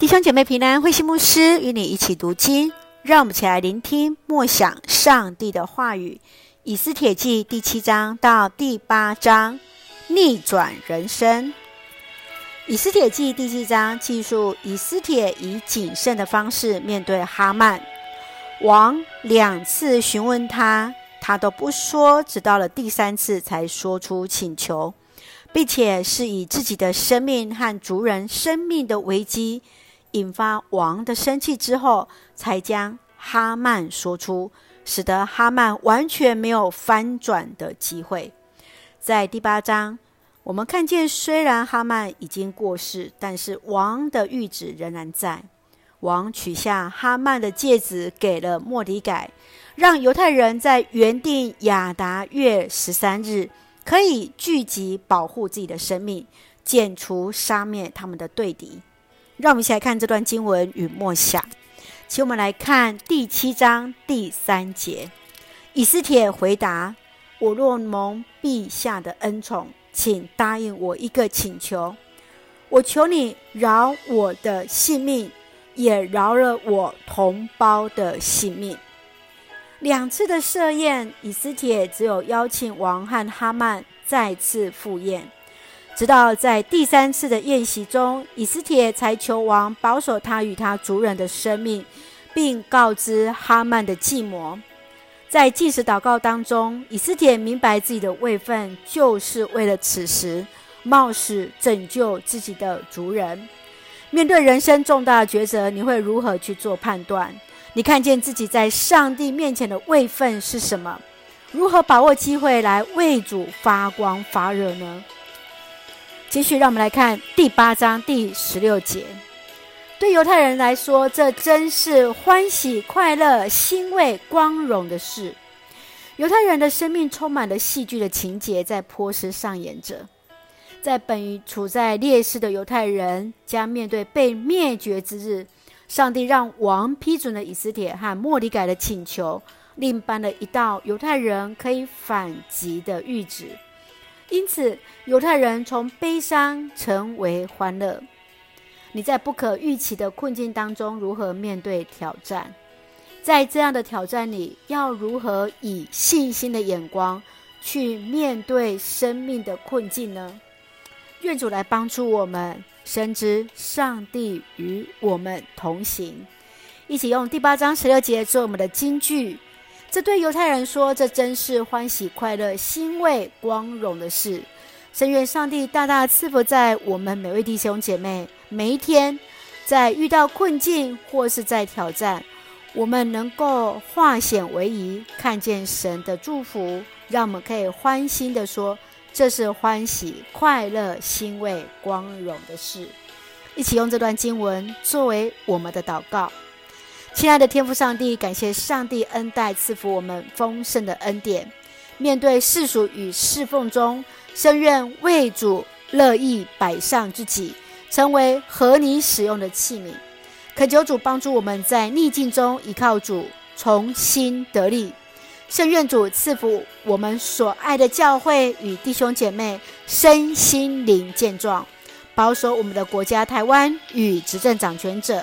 弟兄姐妹平安，慧馨牧师与你一起读经，让我们一起来聆听默想上帝的话语。以斯帖记第七章到第八章，逆转人生。以斯帖记第七章记述以斯帖以谨慎的方式面对哈曼王，两次询问他，他都不说，直到了第三次才说出请求，并且是以自己的生命和族人生命的危机。引发王的生气之后，才将哈曼说出，使得哈曼完全没有翻转的机会。在第八章，我们看见，虽然哈曼已经过世，但是王的谕旨仍然在。王取下哈曼的戒指，给了莫迪改，让犹太人在原定亚达月十三日可以聚集，保护自己的生命，剪除杀灭他们的对敌。让我们一起来看这段经文与默想，请我们来看第七章第三节。以斯帖回答：“我若蒙陛下的恩宠，请答应我一个请求。我求你饶我的性命，也饶了我同胞的性命。”两次的设宴，以斯帖只有邀请王和哈曼再次赴宴。直到在第三次的宴席中，以斯帖才求王保守他与他族人的生命，并告知哈曼的计谋。在禁食祷告当中，以斯帖明白自己的位分，就是为了此时冒死拯救自己的族人。面对人生重大抉择，你会如何去做判断？你看见自己在上帝面前的位分是什么？如何把握机会来为主发光发热呢？继续，让我们来看第八章第十六节。对犹太人来说，这真是欢喜、快乐、欣慰、光荣的事。犹太人的生命充满了戏剧的情节，在波斯上演着。在本于处在劣势的犹太人将面对被灭绝之日，上帝让王批准了以斯帖和莫里改的请求，另颁了一道犹太人可以反击的谕旨。因此，犹太人从悲伤成为欢乐。你在不可预期的困境当中如何面对挑战？在这样的挑战里，要如何以信心的眼光去面对生命的困境呢？愿主来帮助我们，深知上帝与我们同行。一起用第八章十六节做我们的金句。这对犹太人说，这真是欢喜、快乐、欣慰、光荣的事。深愿上帝大大赐福在我们每位弟兄姐妹，每一天，在遇到困境或是在挑战，我们能够化险为夷，看见神的祝福，让我们可以欢欣地说，这是欢喜、快乐、欣慰、光荣的事。一起用这段经文作为我们的祷告。亲爱的天父上帝，感谢上帝恩待赐福我们丰盛的恩典。面对世俗与侍奉中，深愿为主乐意摆上自己，成为合你使用的器皿。恳求主帮助我们在逆境中依靠主，重新得力。深愿主赐福我们所爱的教会与弟兄姐妹身心灵健壮，保守我们的国家台湾与执政掌权者。